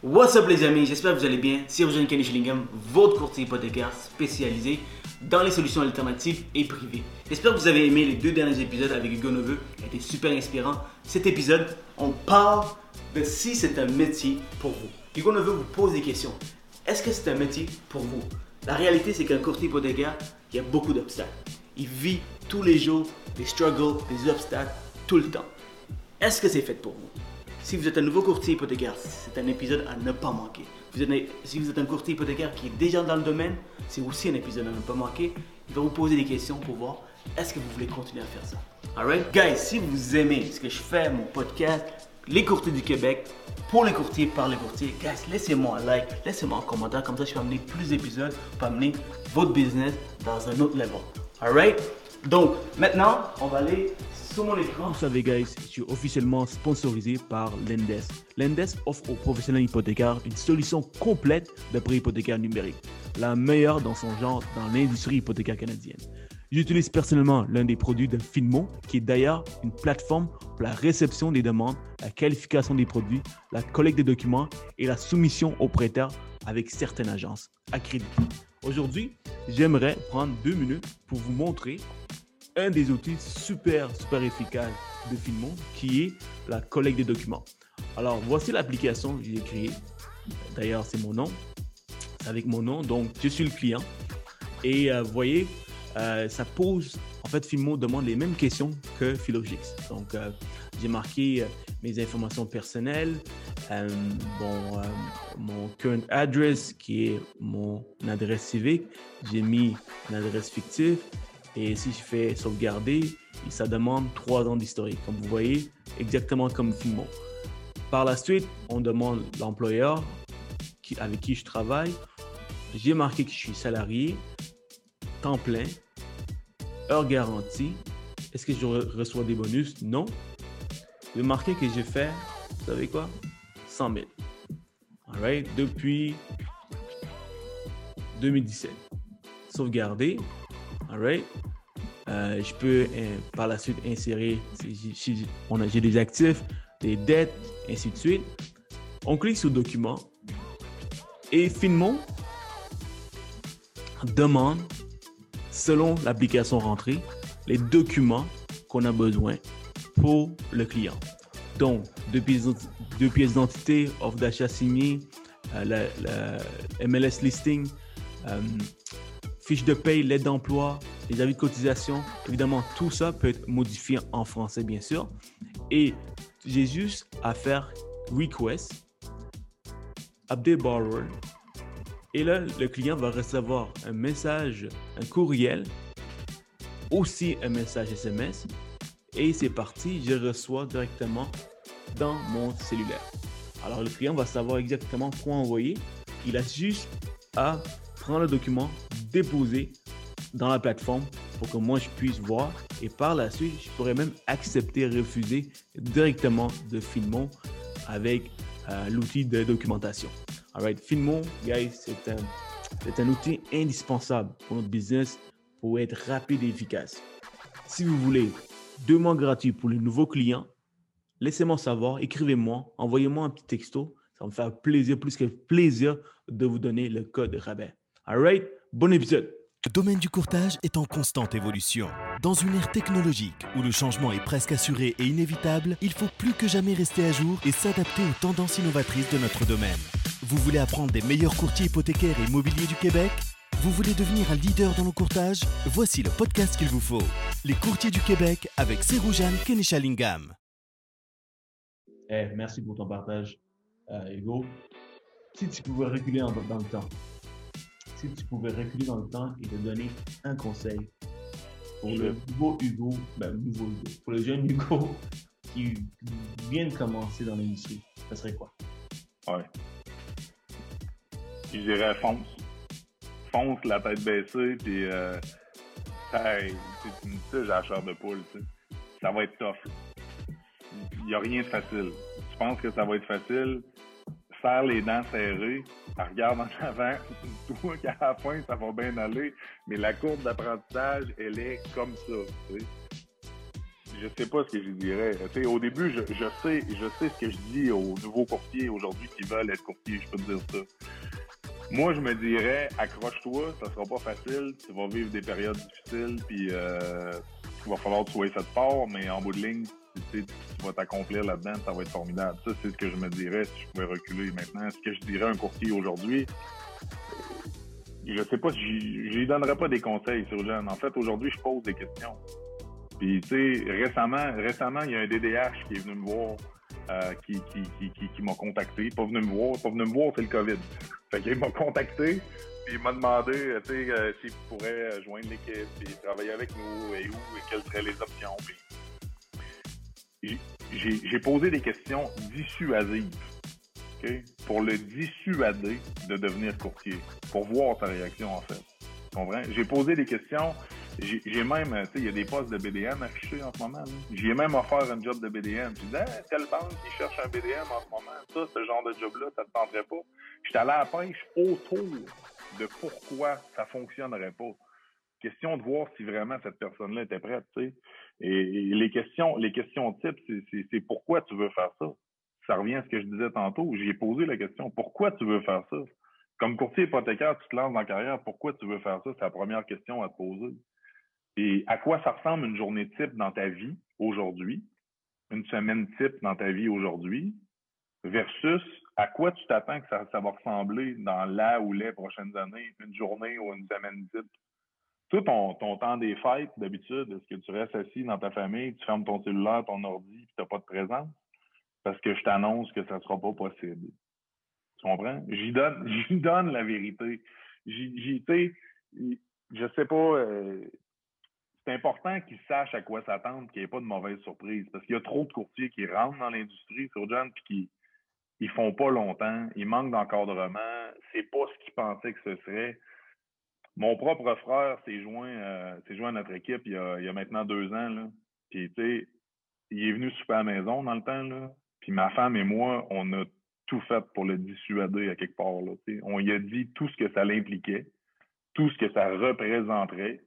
What's up les amis, j'espère que vous allez bien. C'est Eugène Kenny Schillingham, votre courtier hypothécaire spécialisé dans les solutions alternatives et privées. J'espère que vous avez aimé les deux derniers épisodes avec Hugo Neveu, été super inspirant. Cet épisode, on parle de si c'est un métier pour vous. Hugo Neveu vous pose des questions. Est-ce que c'est un métier pour vous? La réalité, c'est qu'un courtier hypothécaire, il y a beaucoup d'obstacles. Il vit tous les jours des struggles, des obstacles, tout le temps. Est-ce que c'est fait pour vous? Si vous êtes un nouveau courtier hypothécaire, c'est un épisode à ne pas manquer. Si vous êtes un courtier hypothécaire qui est déjà dans le domaine, c'est aussi un épisode à ne pas manquer. Il va vous poser des questions pour voir est-ce que vous voulez continuer à faire ça. Alright? Guys, si vous aimez ce que je fais, mon podcast, les courtiers du Québec, pour les courtiers, par les courtiers, guys, laissez-moi un like, laissez-moi un commentaire, comme ça je peux amener plus d'épisodes, pour amener votre business dans un autre level. Alright? Donc, maintenant, on va aller. Vous savez, guys, je suis officiellement sponsorisé par Lendes. Lendes offre aux professionnels hypothécaires une solution complète de prêt hypothécaire numérique, la meilleure dans son genre dans l'industrie hypothécaire canadienne. J'utilise personnellement l'un des produits de Finmo, qui est d'ailleurs une plateforme pour la réception des demandes, la qualification des produits, la collecte des documents et la soumission aux prêteurs avec certaines agences accréditées. Aujourd'hui, j'aimerais prendre deux minutes pour vous montrer un des outils super, super efficaces de Finmo, qui est la collecte des documents. Alors, voici l'application que j'ai créée. D'ailleurs, c'est mon nom. Avec mon nom. Donc, je suis le client. Et euh, voyez, euh, ça pose, en fait, Filmo demande les mêmes questions que Philogix. Donc, euh, j'ai marqué mes informations personnelles, bon, mon current address qui est mon adresse civique. J'ai mis une adresse fictive. Et si je fais sauvegarder, ça demande trois ans d'historique. Comme vous voyez, exactement comme Filmo. Par la suite, on demande l'employeur avec qui je travaille. J'ai marqué que je suis salarié, temps plein, heure garantie. Est-ce que je re- reçois des bonus? Non. J'ai marqué que j'ai fait, vous savez quoi? 100 000. All right? Depuis 2017. Sauvegarder. All right? Euh, je peux euh, par la suite insérer si on a- j'ai des actifs, des dettes, ainsi de suite. On clique sur document et Finmo demande, selon l'application rentrée, les documents qu'on a besoin pour le client. Donc, deux pièces, deux pièces d'identité, offre d'achat signée, euh, MLS listing, fiche de paye, l'aide d'emploi, les avis de cotisation. Évidemment, tout ça peut être modifié en français, bien sûr. Et j'ai juste à faire request, update borrower. Et là, le client va recevoir un message, un courriel, aussi un message SMS. Et c'est parti, je reçois directement dans mon cellulaire. Alors, le client va savoir exactement quoi envoyer. Il a juste à prendre le document, déposer dans la plateforme pour que moi je puisse voir. Et par la suite, je pourrais même accepter, refuser directement de Filmon avec euh, l'outil de documentation. Alright, Filmon, guys, c'est un, c'est un outil indispensable pour notre business pour être rapide et efficace. Si vous voulez deux mois gratuits pour les nouveaux clients, laissez-moi savoir, écrivez-moi, envoyez-moi un petit texto. Ça me faire plaisir, plus que plaisir, de vous donner le code rabais. Alright, bon épisode. Le domaine du courtage est en constante évolution. Dans une ère technologique où le changement est presque assuré et inévitable, il faut plus que jamais rester à jour et s'adapter aux tendances innovatrices de notre domaine. Vous voulez apprendre des meilleurs courtiers hypothécaires et immobiliers du Québec? Vous voulez devenir un leader dans le courtage? Voici le podcast qu'il vous faut. Les courtiers du Québec avec Seroujane Kenishalingam. Eh, merci pour ton partage, euh, Hugo. Si tu pouvais reculer dans, dans le temps, si tu pouvais reculer dans le temps et te donner un conseil pour le nouveau Hugo, ben, nouveau Hugo, pour le jeune Hugo qui vient de commencer dans l'industrie, ça serait quoi? Ouais. Je dirais fonce. Fonce la tête baissée, puis euh, hey, tu me dis ça, j'ai la chair de poule, tu sais. Ça va être tough. Il n'y a rien de facile. Tu penses que ça va être facile? Serre les dents serrées, regarde en avant, toi qu'à la fin, ça va bien aller, mais la courbe d'apprentissage, elle est comme ça, tu sais. je sais pas ce que je dirais. Au début, je, je, sais, je sais ce que je dis aux nouveaux courtiers aujourd'hui qui veulent être courtiers, je peux te dire ça. Moi, je me dirais, accroche-toi, ça sera pas facile, tu vas vivre des périodes difficiles, puis euh, il va falloir sois fait fort, mais en bout de ligne, tu, tu vas t'accomplir là-dedans, ça va être formidable. Ça, c'est ce que je me dirais si je pouvais reculer maintenant. Ce que je dirais à un courtier aujourd'hui, je sais pas, je lui donnerais pas des conseils sur le En fait, aujourd'hui, je pose des questions. Puis, tu sais, récemment, récemment, il y a un DDH qui est venu me voir, euh, qui, m'a contacté. Pas venu me voir, pas venu me voir, c'est le COVID. Fait qu'il m'a contacté, puis il m'a demandé, sais, euh, s'il pourrait joindre l'équipe, puis travailler avec nous, et où, et quelles seraient les options. J'ai posé des questions dissuasives. Okay? Pour le dissuader de devenir courtier, pour voir sa réaction en fait. J'ai posé des questions j'ai même, tu sais, il y a des postes de BDM affichés en ce moment. J'ai même offert un job de BDM. Je disais, hey, telle banque qui cherche un BDM en ce moment, ça, ce genre de job-là, ça te tenterait pas? J'étais allé à la pêche autour de pourquoi ça fonctionnerait pas. Question de voir si vraiment cette personne-là était prête, tu sais. Et, les questions, les questions type, c'est pourquoi tu veux faire ça? Ça revient à ce que je disais tantôt. J'ai posé la question, pourquoi tu veux faire ça? Comme courtier hypothécaire, tu te lances dans la carrière, pourquoi tu veux faire ça? C'est la première question à te poser. Et à quoi ça ressemble une journée type dans ta vie aujourd'hui, une semaine type dans ta vie aujourd'hui, versus à quoi tu t'attends que ça, va ressembler dans la ou les prochaines années, une journée ou une semaine type? Tout ton, temps des fêtes, d'habitude, est-ce que tu restes assis dans ta famille, tu fermes ton cellulaire, ton ordi, tu n'as pas de présence? Parce que je t'annonce que ça ne sera pas possible. Tu comprends? J'y donne, j'y donne la vérité. J'y, tu je sais pas, euh, c'est important qu'ils sachent à quoi s'attendre, qu'il n'y ait pas de mauvaise surprise. Parce qu'il y a trop de courtiers qui rentrent dans l'industrie sur John puis qui ils font pas longtemps, ils manquent d'encadrement, c'est pas ce qu'ils pensaient que ce serait. Mon propre frère s'est joint, euh, s'est joint à notre équipe il y, a, maintenant deux ans. Là. Puis, il est venu super à la maison dans le temps. Puis ma femme et moi, on a tout fait pour le dissuader à quelque part. On lui a dit tout ce que ça l'impliquait, tout ce que ça représenterait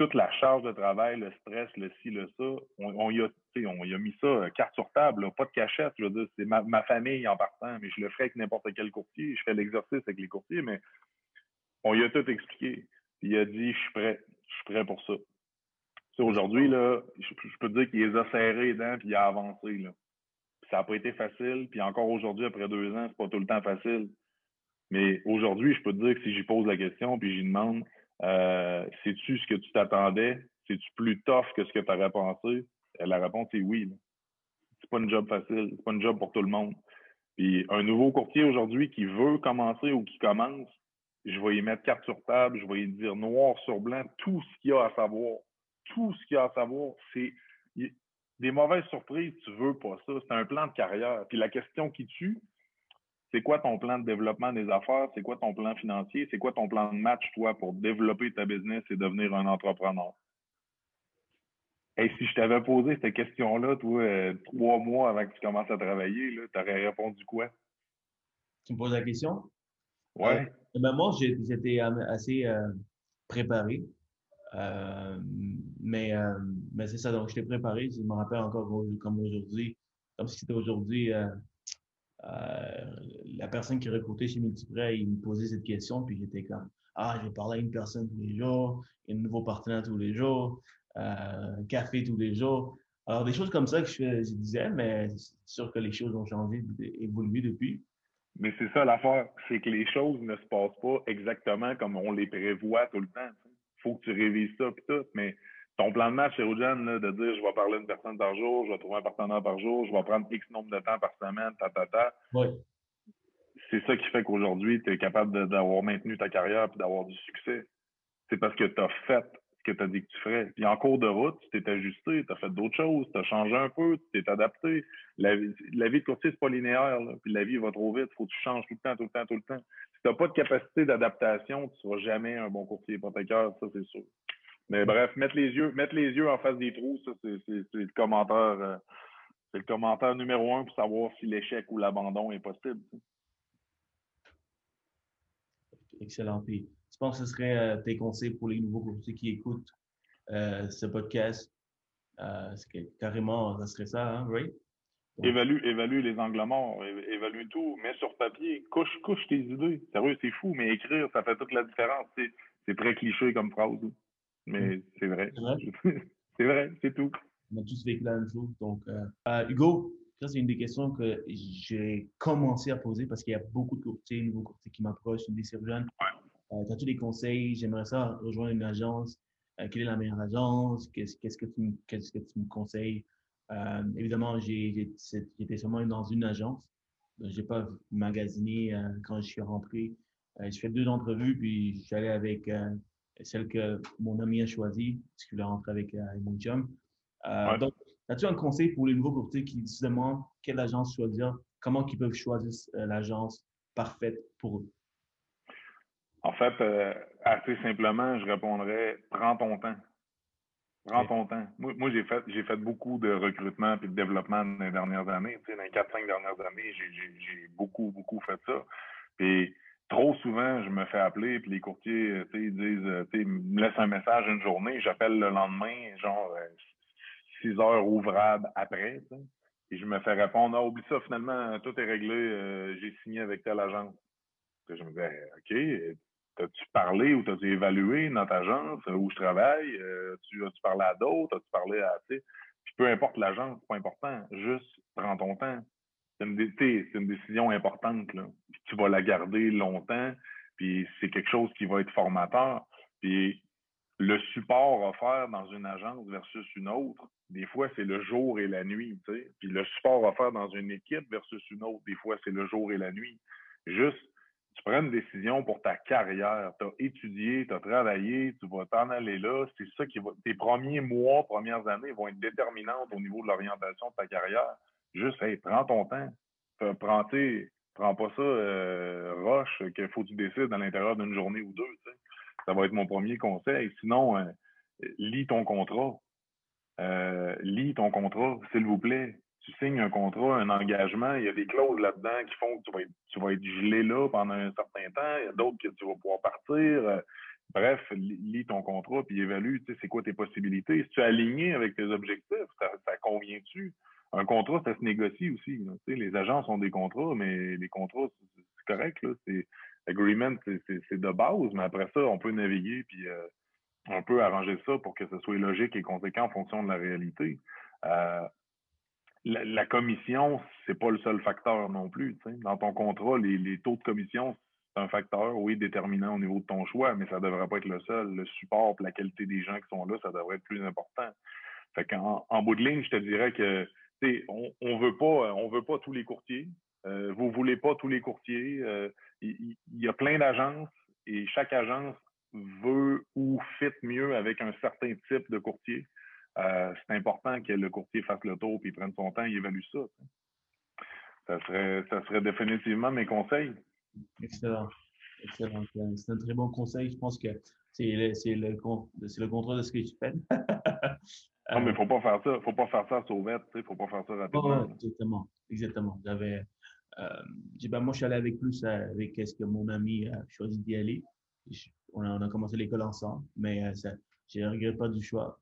toute la charge de travail, le stress, le ci, le ça, on, y, a, on y a mis ça euh, carte sur table, pas de cachette. Je veux dire, c'est ma, famille en partant, mais je le ferai avec n'importe quel courtier. Je fais l'exercice avec les courtiers, mais on y a tout expliqué. il a dit, je suis prêt, je suis prêt pour ça. Aujourd'hui, là, je, peux te dire qu'il les a serrés les dents puis il a avancé. Là. ça n'a pas été facile. Puis encore aujourd'hui, après deux ans, c'est pas tout le temps facile. Mais aujourd'hui, je peux te dire que si j'y pose la question puis j'y demande euh, Sais-tu ce que tu t'attendais? C'est-tu plus tough que ce que tu aurais pensé? La réponse est oui. C'est pas une job facile. C'est pas une job pour tout le monde. Puis un nouveau courtier aujourd'hui qui veut commencer ou qui commence, je vais y mettre carte sur table, je vais y dire noir sur blanc tout ce qu'il y a à savoir. Tout ce qu'il y a à savoir, c'est des mauvaises surprises, tu veux pas ça. C'est un plan de carrière. Puis la question qui tue, c'est quoi ton plan de développement des affaires? C'est quoi ton plan financier? C'est quoi ton plan de match, toi, pour développer ta business et devenir un entrepreneur? Et si je t'avais posé cette question-là, toi, euh, trois mois avant que tu commences à travailler, tu aurais répondu quoi? Tu me poses la question? Ouais. Euh, ben moi, j'étais assez euh, préparé. mais mais c'est ça, donc j'étais préparé. Je me rappelle encore comme aujourd'hui, comme si c'était aujourd'hui euh, la personne qui recrutait chez Multiprêt, il me posait cette question, puis j'étais comme, ah, je parler à une personne tous les jours, un nouveau partenaire tous les jours, euh, un café tous les jours. Alors, des choses comme ça que je, disais, mais c'est sûr que les choses ont changé, évolué depuis. Mais c'est ça l'affaire, c'est que les choses ne se passent pas exactement comme on les prévoit tout le temps. Il faut que tu révises ça, puis tout, mais ton plan de match, c'est de dire je vais parler à une personne par jour, je vais trouver un partenaire par jour, je vais prendre X nombre de temps par semaine, ta, ta, ta. Oui. C'est ça qui fait qu'aujourd'hui, tu es capable d'avoir maintenu ta carrière et d'avoir du succès. C'est parce que tu as fait ce que tu as dit que tu ferais. Puis en cours de route, tu t'es ajusté, tu as fait d'autres choses, tu as changé un peu, tu t'es adapté. La vie, de courtier, c'est pas linéaire, puis la vie va trop vite, faut que tu changes tout le temps, tout le temps, tout le temps. Si tu n'as pas de capacité d'adaptation, tu seras jamais un bon courtier hypothécaire, ça c'est sûr. Mais bref, mettre les yeux, mettre les yeux en face des trous, ça, c'est le commentaire. Euh, c'est le commentaire numéro un pour savoir si l'échec ou l'abandon est possible. Excellent. Puis, penses que ce serait euh, tes conseils pour les nouveaux courtiers qui écoutent euh, ce podcast? Euh, carrément, ça serait ça, hein, Ray? Évalue, évalue les angles morts, évalue tout, mets sur papier, couche, couche tes idées. Sérieux, c'est fou, mais écrire, ça fait toute la différence. C'est très cliché comme phrase, mais mm. c'est vrai. C'est vrai, c'est tout. On a tous vécu la même chose. Donc, Hugo, ça, c'est une des questions que j'ai commencé à poser parce qu'il y a beaucoup de courtiers, nouveaux courtiers qui m'approchent, une des jeunes. Tu as tous les conseils, j'aimerais ça rejoindre une agence. quelle est la meilleure agence? Qu'est-ce que, tu, qu'est-ce que tu me conseilles? évidemment, j'ai, j'étais seulement dans une agence. Je n'ai pas magasiné quand je suis rentré. je fais deux entrevues, puis je suis allé avec celle que mon ami a choisie, parce qu'il voulait rentrer avec, mon chum. Euh, donc, as-tu un conseil pour les nouveaux courtiers qui se demandent quelle agence choisir, comment ils peuvent choisir euh, l'agence parfaite pour eux? En fait, euh, assez simplement, je répondrais prends ton temps. Prends ton temps. Moi, j'ai fait j'ai fait beaucoup de recrutement et de développement dans les dernières années. Tu sais, dans les 4-5 dernières années, j'ai beaucoup, beaucoup fait ça. Puis trop souvent, je me fais appeler, puis les courtiers, tu sais, ils disent, tu sais, me laissent un message une journée, j'appelle le lendemain, genre six heures ouvrables après. Et je me fais répondre Ah, oublie ça, finalement, tout est réglé, euh, j'ai signé avec telle agence. je me disais OK, t'as-tu parlé ou t'as-tu évalué notre agence euh, où je travaille? Euh, tu, as-tu parlé à d'autres? As-tu parlé à. Puis peu importe l'agence, c'est pas important. Juste prends ton temps. C'est une, décision importante. Là. tu vas la garder longtemps, puis c'est quelque chose qui va être formateur. Puis le support offert dans une agence versus une autre, des fois, c'est le jour et la nuit. Tu. Puis le support offert dans une équipe versus une autre, des fois, c'est le jour et la nuit. Juste, tu prends une décision pour ta carrière. Tu as étudié, tu as travaillé, tu vas t'en aller là. C'est ça qui va. Tes premiers mois, premières années vont être déterminantes au niveau de l'orientation de ta carrière. Juste, hey, prends ton temps. Prends, prends pas ça euh, roche qu'il faut que tu décides à l'intérieur d'une journée ou deux. Ça va être mon premier conseil. Sinon, euh, lis ton contrat. Euh, lis ton contrat, s'il vous plaît. Tu signes un contrat, un engagement, il y a des clauses là-dedans qui font que tu vas, être, tu vas être gelé là pendant un certain temps, il y a d'autres que tu vas pouvoir partir. Euh, bref, lis ton contrat puis évalue, tu sais, c'est quoi tes possibilités? Si tu es aligné avec tes objectifs, ça, convient-tu? Un contrat, ça se négocie aussi. Les agents ont des contrats, mais les contrats, c'est correct. Là, c'est, c'est de base, mais après ça, on peut naviguer puis euh, on peut arranger ça pour que ce soit logique et conséquent en fonction de la réalité. Euh, la, commission, c'est pas le seul facteur non plus. Dans ton contrat, les, taux de commission, c'est un facteur, oui, déterminant au niveau de ton choix, mais ça ne devrait pas être le seul. Le support, la qualité des gens qui sont là, ça devrait être plus important. Fait qu'en en bout de ligne, je te dirais que on, on veut pas, veut pas tous les courtiers. Euh, vous voulez pas tous les courtiers. Euh, il, y a plein d'agences et chaque agence veut ou fit mieux avec un certain type de courtier. Euh, c'est important que le courtier fasse le tour et prenne son temps et évalue ça. Ça serait, ça serait définitivement mes conseils. Excellent. Excellent. C'est un très bon conseil. Je pense que c'est le, le, le contrat de ce que tu fais. non, mais il ne faut pas faire ça. faut pas faire ça à sauvette. Il ne faut pas faire ça rapidement. exactement. Exactement. J'avais euh, ben, moi, je suis allé avec plus euh, avec ce que mon ami a choisi d'y aller. on, a, commencé l'école ensemble, mais euh, ça, je ne regrette pas du choix.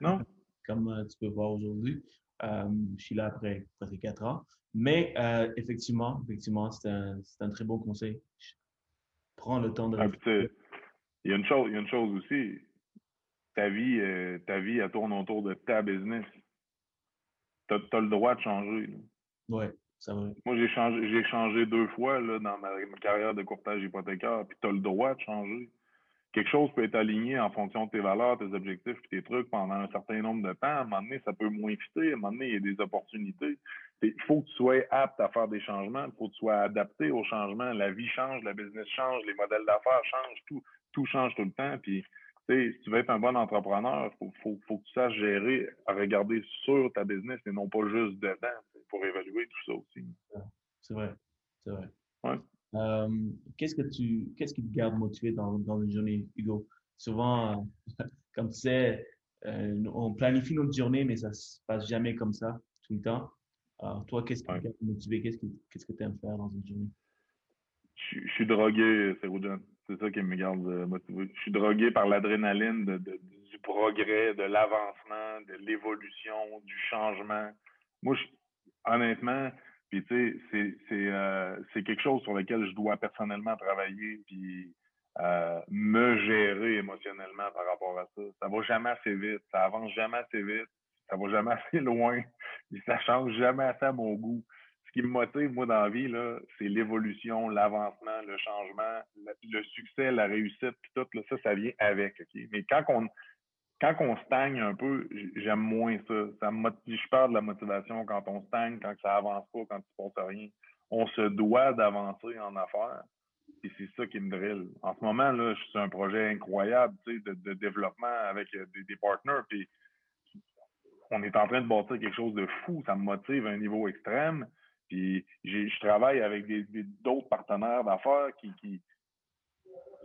Non. Comme tu peux voir aujourd'hui. je suis là après presque quatre ans. Mais effectivement, effectivement, c'est un, un, très bon conseil. Prends le temps de. Ah, il y a une chose, il y a une chose aussi. Ta vie, ta vie, elle tourne autour de ta business. Tu as, le droit de changer. Oui. Moi, j'ai changé, j'ai changé deux fois là, dans ma, carrière de courtage hypothécaire, puis tu as le droit de changer. Quelque chose peut être aligné en fonction de tes valeurs, tes objectifs, et tes trucs pendant un certain nombre de temps. À un moment donné, ça peut moins fitter. À un moment donné, il y a des opportunités. Il faut que tu sois apte à faire des changements. Il faut que tu sois adapté aux changements. La vie change, la business change, les modèles d'affaires changent, tout, tout change tout le temps. Puis si tu veux être un bon entrepreneur, il faut, faut, que tu saches gérer, à regarder sur ta business et non pas juste dedans pour évaluer tout ça aussi. C'est vrai, c'est vrai. Ouais. Euh, qu'est-ce que tu, qu'est-ce qui te garde motivé dans, dans une journée, Hugo? Souvent, comme tu sais, euh, on planifie notre journée, mais ça se passe jamais comme ça tout le temps. Alors, toi, qu'est-ce qui te garde motivé? Qu'est-ce que, qu'est-ce que tu aimes faire dans une journée? Je, suis drogué, c'est C'est ça qui me garde euh, motivé. Je suis drogué par l'adrénaline de, du progrès, de l'avancement, de l'évolution, du changement. Moi, je, honnêtement, puis tu sais, c'est euh, quelque chose sur lequel je dois personnellement travailler, puis euh, me gérer émotionnellement par rapport à ça. Ça va jamais assez vite, ça avance jamais assez vite, ça va jamais assez loin, et ça change jamais assez à mon goût ce qui me motive, moi, dans la vie, c'est l'évolution, l'avancement, le changement, le, succès, la réussite, puis tout, là, ça, ça vient avec? Mais quand on, quand on stagne un peu, j'aime moins ça. ça me je perds de la motivation quand on stagne, quand ça avance pas, quand tu ne rien. On se doit d'avancer en affaires. Et c'est ça qui me drille. En ce moment, là, je suis un projet incroyable de, de développement avec euh, des, partners. Puis on est en train de bâtir quelque chose de fou. Ça me motive à un niveau extrême. Puis je travaille avec d'autres partenaires d'affaires qui,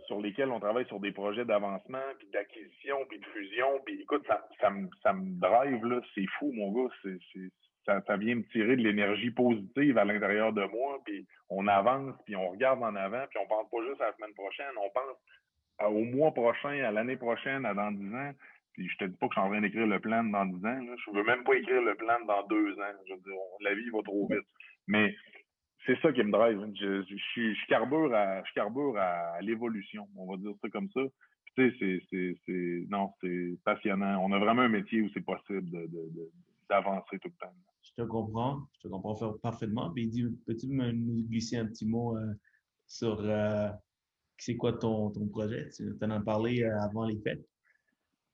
sur lesquels on travaille sur des projets d'avancement, puis d'acquisition, puis de fusion. Puis écoute, ça, ça, me, ça me drive, là. C'est fou, mon gars. Ça vient me tirer de l'énergie positive à l'intérieur de moi. Puis on avance, puis on regarde en avant, puis on pense pas juste à la semaine prochaine, on pense au mois prochain, à l'année prochaine, à dans dix ans. Puis je te dis pas que je suis en train d'écrire le plan dans dix ans. Là. Je veux même pas écrire le plan dans deux ans. Je veux dire, la vie va trop vite. Mais c'est ça qui me drive. Je, je, je, je carbure à, je carbure à, l'évolution, on va dire ça comme ça. tu sais, c'est, c'est, c'est, non, c'est passionnant. On a vraiment un métier où c'est possible de, de, d'avancer tout le temps. Je te comprends, je te comprends parfaitement. Dis, peux-tu nous glisser un petit mot euh, sur euh, c'est quoi ton, ton projet? Tu en as parlé euh, avant les fêtes?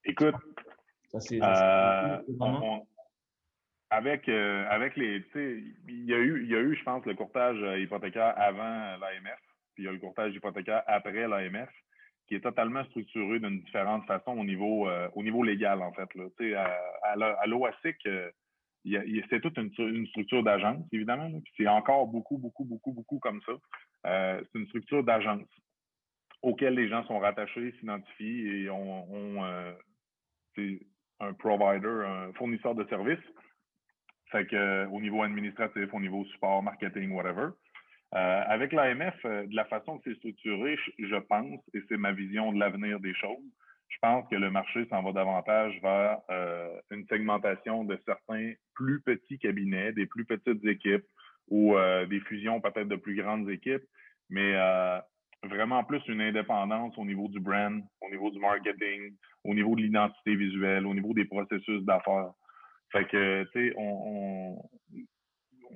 Écoute, ça, c'est, ça, avec euh, avec les il y a eu il y a eu je pense le courtage euh, hypothécaire avant l'AMF puis il y a le courtage hypothécaire après l'AMF qui est totalement structuré d'une différente façon au niveau euh, au niveau légal en fait là. À, à l'OASIC c'est toute une, structure d'agence évidemment puis c'est encore beaucoup beaucoup beaucoup beaucoup comme ça. C'est une structure d'agence auquel les gens sont rattachés s'identifient et ont c'est un provider un fournisseur de services fait que, euh, au niveau administratif, au niveau support, marketing, whatever. Euh, avec l'AMF, euh, de la façon que c'est structuré, je, pense, et c'est ma vision de l'avenir des choses, je pense que le marché s'en va davantage vers une segmentation de certains plus petits cabinets, des plus petites équipes ou des fusions peut-être de plus grandes équipes, mais vraiment plus une indépendance au niveau du brand, au niveau du marketing, au niveau de l'identité visuelle, au niveau des processus d'affaires. Fait que, tu sais, on,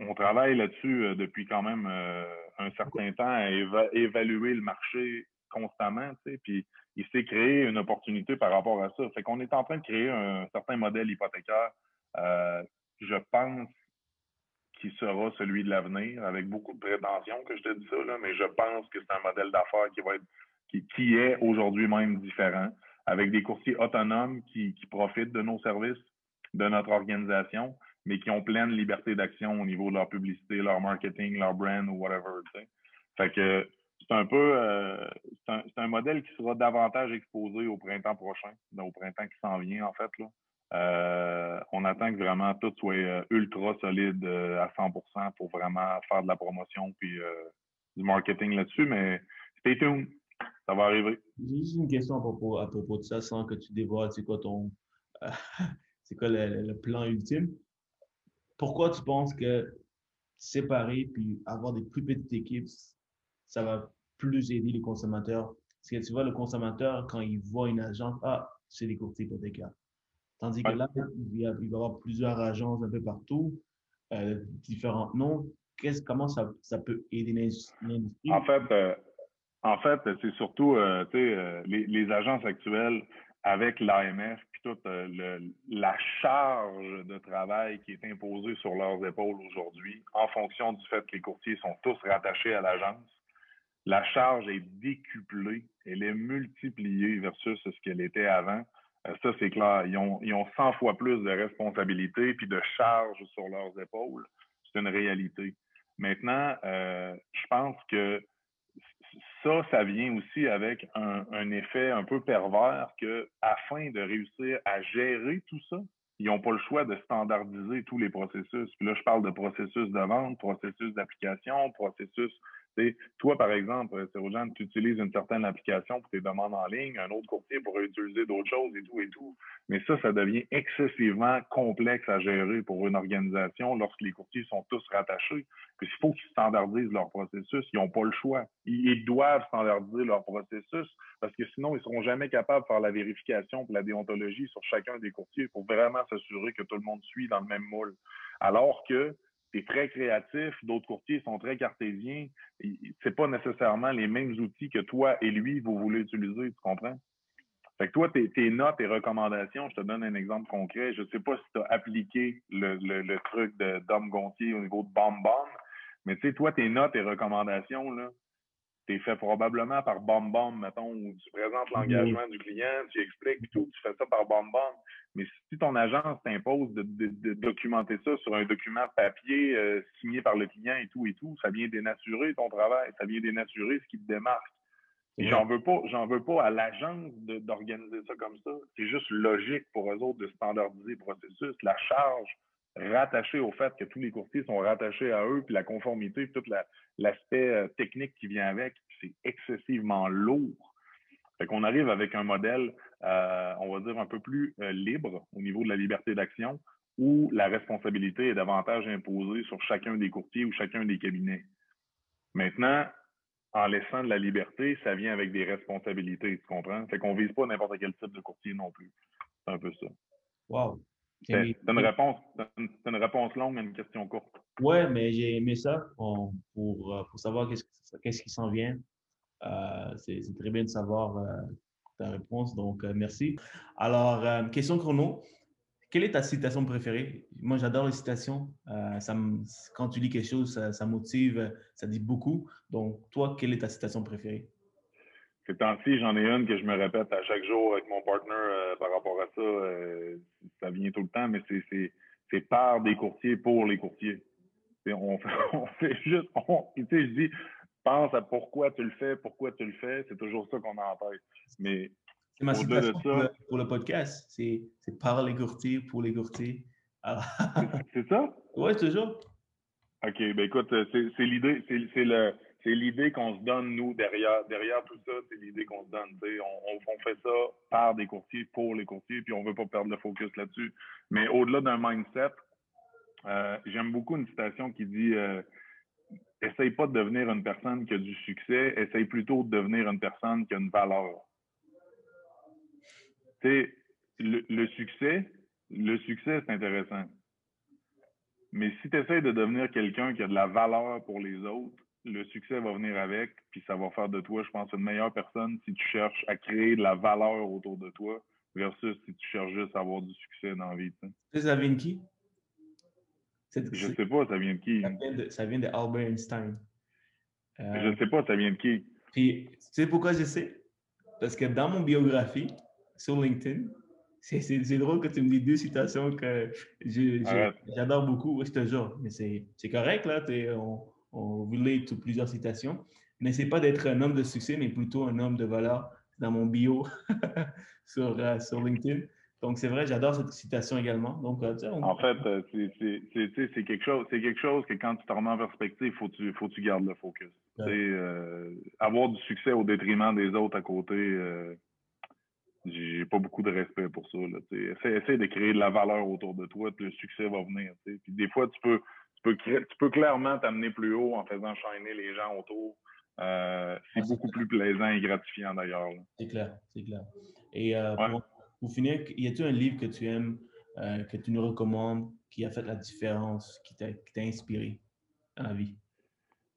on, travaille là-dessus euh, depuis quand même euh, un certain temps à évaluer le marché constamment, tu sais, puis il s'est créé une opportunité par rapport à ça. Fait qu'on est en train de créer un certain modèle hypothécaire, euh, je pense, qui sera celui de l'avenir, avec beaucoup de prétention que je te dis ça, là, mais je pense que c'est un modèle d'affaires qui va être qui, qui est aujourd'hui même différent, avec des courtiers autonomes qui, qui profitent de nos services, de notre organisation, mais qui ont pleine liberté d'action au niveau de leur publicité, leur marketing, leur brand ou whatever. sais. Fait que c'est un peu euh, c'est un, un, modèle qui sera davantage exposé au printemps prochain, au printemps qui s'en vient en fait. Là. Euh, on attend que vraiment tout soit euh, ultra solide à 100% pour vraiment faire de la promotion puis du marketing là-dessus, mais stay tuned, ça va arriver. J'ai juste une question à propos, à propos de ça, sans que tu dévoiles, c'est quoi ton c'est quoi le, plan ultime? Pourquoi tu penses que séparer puis avoir des plus petites équipes, ça va plus aider les consommateurs? Parce que tu vois, le consommateur, quand il voit une agence, ah, c'est des courtiers hypothécaires. Tandis que là, il va, y avoir plusieurs agences un peu partout, euh, différents noms. comment ça, ça peut aider l'industrie? En fait, euh, en fait, c'est surtout euh, euh les, les, agences actuelles avec l'AMF toute euh, la charge de travail qui est imposée sur leurs épaules aujourd'hui, en fonction du fait que les courtiers sont tous rattachés à l'agence, la charge est décuplée, elle est multipliée versus ce qu'elle était avant. Euh, ça, c'est clair. Ils ont, ils ont 100 fois plus de responsabilités puis de charges sur leurs épaules. C'est une réalité. Maintenant, euh, je pense que ça, ça vient aussi avec un, effet un peu pervers que, afin de réussir à gérer tout ça, ils n'ont pas le choix de standardiser tous les processus. Puis là, je parle de processus de vente, processus d'application, processus toi, par exemple, Cérojean, tu utilises une certaine application pour tes demandes en ligne, un autre courtier pourrait utiliser d'autres choses et tout et tout. Mais ça, ça devient excessivement complexe à gérer pour une organisation lorsque les courtiers sont tous rattachés. Puis il faut qu'ils standardisent leur processus. Ils n'ont pas le choix. Ils, doivent standardiser leur processus parce que sinon, ils ne seront jamais capables de faire la vérification pour la déontologie sur chacun des courtiers pour vraiment s'assurer que tout le monde suit dans le même moule. Alors que tu très créatif, d'autres courtiers sont très cartésiens. C'est pas nécessairement les mêmes outils que toi et lui, vous voulez utiliser, tu comprends? Fait que toi, tes, notes et recommandations, je te donne un exemple concret. Je ne sais pas si tu as appliqué le, truc de Dom Gontier au niveau de Bomb mais tu sais, toi, tes notes et recommandations, là, tu es fait probablement par Bomb Bomb, mettons, où tu présentes l'engagement du client, tu expliques, tout, tu fais ça par Bomb Bomb. Mais si ton agence t'impose de, documenter ça sur un document papier euh, signé par le client et tout et tout, ça vient dénaturer ton travail, ça vient dénaturer ce qui te démarque. Et j'en veux pas, j'en veux pas à l'agence d'organiser ça comme ça. C'est juste logique pour eux autres de standardiser le processus. La charge rattachée au fait que tous les courtiers sont rattachés à eux, puis la conformité, tout l'aspect euh, technique qui vient avec, c'est excessivement lourd. Fait qu'on arrive avec un modèle euh, on va dire, un peu plus euh, libre au niveau de la liberté d'action, où la responsabilité est davantage imposée sur chacun des courtiers ou chacun des cabinets. Maintenant, en laissant de la liberté, ça vient avec des responsabilités, tu comprends? Fait qu'on vise pas n'importe quel type de courtier non plus. C'est un peu ça. Wow. C'est une, réponse, une réponse longue à une question courte. Ouais, mais j'ai aimé ça pour, euh, pour savoir qu'est-ce qui s'en vient. c'est très bien de savoir ta réponse, donc euh, merci. Alors, euh, question chrono. Quelle est ta citation préférée? Moi, j'adore les citations. Euh, ça quand tu lis quelque chose, ça, motive, ça dit beaucoup. Donc, toi, quelle est ta citation préférée? Ces temps-ci, j'en ai une que je me répète à chaque jour avec mon partner par rapport à ça. ça vient tout le temps, mais c'est par des courtiers pour les courtiers. On fait, on fait, juste, tu sais, je dis, pense à pourquoi tu le fais, pourquoi tu le fais. C'est toujours ça qu'on a en tête. Mais c'est ma citation pour, le, podcast. C'est par les courtiers, pour les courtiers. c'est ça? Oui, toujours. OK. Ben écoute, c'est l'idée, c'est le. C'est l'idée qu'on se donne, nous, derrière, derrière tout ça, c'est l'idée qu'on se donne. On, fait ça par des courtiers, pour les courtiers, puis on veut pas perdre le focus là-dessus. Mais au-delà d'un mindset, euh, j'aime beaucoup une citation qui dit euh, essaye pas de devenir une personne qui a du succès, essaye plutôt de devenir une personne qui a une valeur. Le, le succès, le succès, c'est intéressant. Mais si tu essaies de devenir quelqu'un qui a de la valeur pour les autres, le succès va venir avec, puis ça va faire de toi, je pense, une meilleure personne si tu cherches à créer de la valeur autour de toi versus si tu cherches juste à avoir du succès dans la vie. Ça vient de qui? Je sais pas, ça vient de qui? Ça vient de, Albert Einstein. Euh, je sais pas, ça vient de qui? Puis, tu sais pourquoi je sais? Parce que dans mon biographie, sur LinkedIn, c'est drôle que tu me dis deux citations que j'adore beaucoup. je te jure. Mais c'est correct, là. On, on relate sur plusieurs citations. N'essaie pas d'être un homme de succès, mais plutôt un homme de valeur dans mon bio sur, euh, sur LinkedIn. Donc, c'est vrai, j'adore cette citation également. Donc, euh, En fait, euh, c'est quelque chose quelque chose que quand tu te remets en perspective, il faut que tu, faut tu gardes le focus. Euh, avoir du succès au détriment des autres à côté, euh, j'ai pas beaucoup de respect pour ça. Là, essaie, de créer de la valeur autour de toi, puis le succès va venir. Puis des fois, tu peux, peux, tu peux clairement t'amener plus haut en faisant shiner les gens autour. c'est beaucoup plus plaisant et gratifiant d'ailleurs. C'est clair, c'est clair. Et pour finir, y a-t-il un livre que tu aimes, euh, que tu nous recommandes, qui a fait la différence, qui t'a inspiré dans la vie?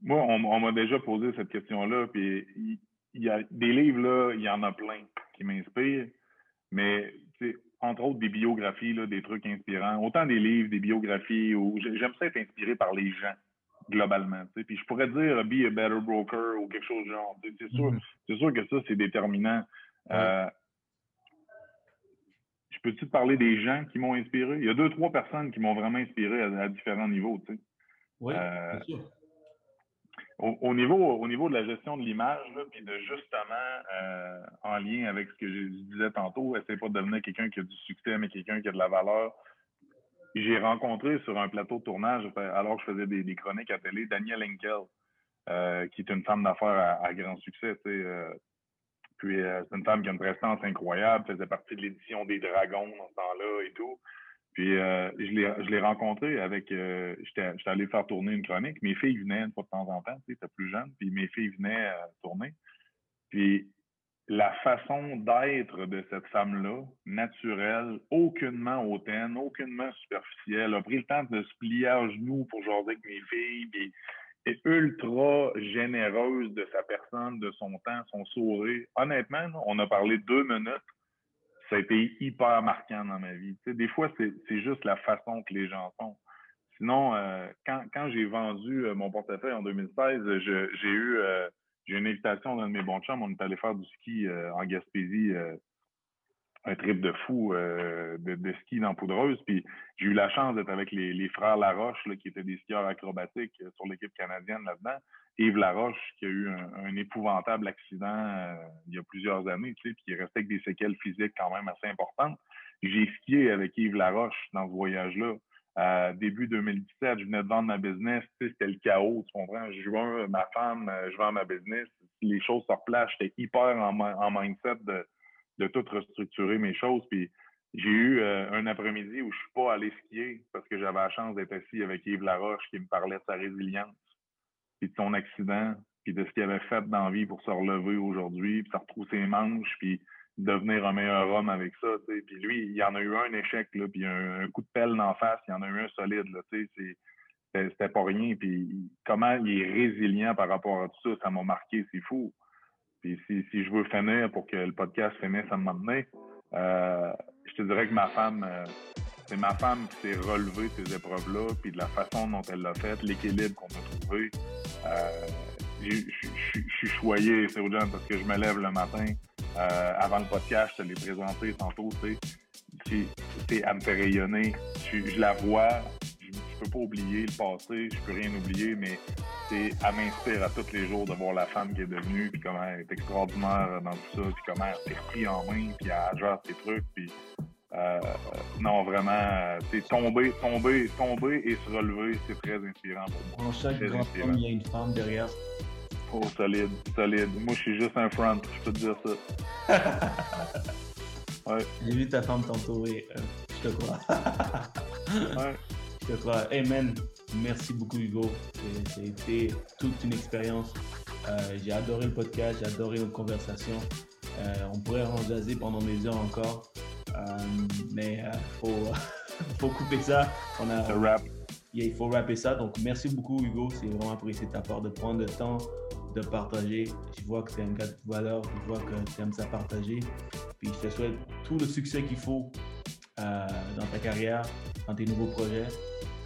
Moi, on, m'a déjà posé cette question-là, puis il y, a des livres, là, il y en a plein qui m'inspirent, mais entre autres des biographies, là, des trucs inspirants. Autant des livres, des biographies, où j'aime ça être inspiré par les gens globalement. Puis je pourrais dire be a better broker ou quelque chose de genre. C'est sûr, mm-hmm. sûr que ça, c'est déterminant. Euh, je peux-tu te parler des gens qui m'ont inspiré? Il y a deux, trois personnes qui m'ont vraiment inspiré à, différents niveaux. Oui, euh, sûr. Au, niveau, au niveau de la gestion de l'image, puis de justement, euh, en lien avec ce que je disais tantôt, essayer pas de devenir quelqu'un qui a du succès, mais quelqu'un qui a de la valeur. J'ai rencontré sur un plateau de tournage, alors que je faisais des, chroniques à télé, Daniel Henkel. qui est une femme d'affaires à, grand succès. puis c'est une femme qui a une prestance incroyable, faisait partie de l'édition des Dragons dans ce temps-là et tout. Puis je l'ai rencontré avec. J'étais allé faire tourner une chronique. Mes filles venaient une fois de temps en temps, tu sais, plus jeune, puis mes filles venaient tourner. Puis la façon d'être de cette femme-là, naturelle, aucunement hautaine, aucunement superficielle, a pris le temps de se plier à genoux pour jaser avec mes filles, puis est ultra généreuse de sa personne, de son temps, son sourire. Honnêtement, on a parlé deux minutes, ça a été hyper marquant dans ma vie. des fois, c'est juste la façon que les gens sont. Sinon, euh, quand, quand j'ai vendu euh, mon portefeuille en 2016, j'ai eu... Euh, j'ai une invitation d'un de mes bons chums. On est allé faire du ski en Gaspésie, un trip de fou euh, de, ski dans Poudreuse. Puis j'ai eu la chance d'être avec les, frères Laroche, là, qui étaient des skieurs acrobatiques sur l'équipe canadienne là-dedans. Yves Laroche, qui a eu un, épouvantable accident il y a plusieurs années, tu sais, puis qui restait avec des séquelles physiques quand même assez importantes. J'ai skié avec Yves Laroche dans ce voyage-là début 2017, je venais de vendre ma business, c'était le chaos, tu comprends? Je vends ma femme, euh, je vends ma business, les choses se replacent, j'étais hyper en, mindset de, de tout restructurer mes choses. Puis j'ai eu euh, un après-midi où je suis pas allé skier parce que j'avais la chance d'être assis avec Yves Laroche qui me parlait de sa résilience, puis de son accident, puis de ce qu'il avait fait dans la vie pour se relever aujourd'hui, puis se retrouver ses manches, puis devenir un meilleur homme avec ça. Puis lui, il y en a eu un échec, là, puis un, coup de pelle d'en face, il y en a eu un solide. Là, c'était pas rien. Puis comment il est résilient par rapport à tout ça, ça m'a marqué, c'est fou. Si, je veux finir pour que le podcast finisse à un moment donné, euh, je te dirais que ma femme, euh, c'est ma femme qui s'est relevée ces épreuves-là, puis de la façon dont elle l'a fait, l'équilibre qu'on a trouvé. Euh, je suis choyé, c'est parce que je me lève le matin, avant le podcast, je te l'ai présenté tantôt, tu sais, elle me fait rayonner. Je, la vois, je, ne peux pas oublier le passé, je peux rien oublier, mais elle m'inspire à tous les jours de voir la femme qui est devenue, puis comment elle est extraordinaire dans tout ça, puis comment elle s'est pris en main, puis elle gère ses trucs, puis euh, non, vraiment, c'est tomber, tomber, tomber et se relever, c'est très inspirant pour moi. Chaque grand homme, il y a une femme derrière. Oh, solide, solide. Moi, je suis juste un front, je peux te dire ça. ouais. J'ai vu ta femme t'entourer, euh, je te crois. ouais. Je te crois. Hey man, merci beaucoup Hugo. Été toute une expérience. Euh, j'ai adoré le podcast, j'ai adoré nos conversations. Euh, on pourrait en jaser pendant des heures encore. mais il faut, faut couper ça. On a, rap. il faut rapper ça. Donc, merci beaucoup, Hugo. C'est vraiment apprécié ta part de prendre le temps de partager. Je vois que tu es un gars de valeur, je vois que tu aimes ça partager. Puis je te souhaite tout le succès qu'il faut euh, dans ta carrière, dans tes nouveaux projets.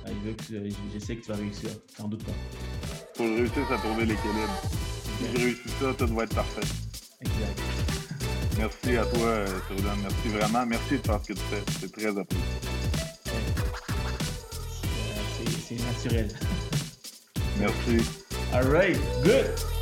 Euh, je, sais que tu vas réussir, sans doute pas. Faut que je réussisse à trouver l'équilibre. Si je réussis ça, tout va être parfait. Exact. Merci à toi, Soudan. Merci vraiment. Merci de faire ce que tu fais. C'est très apprécié. C'est naturel. Merci. All right, good.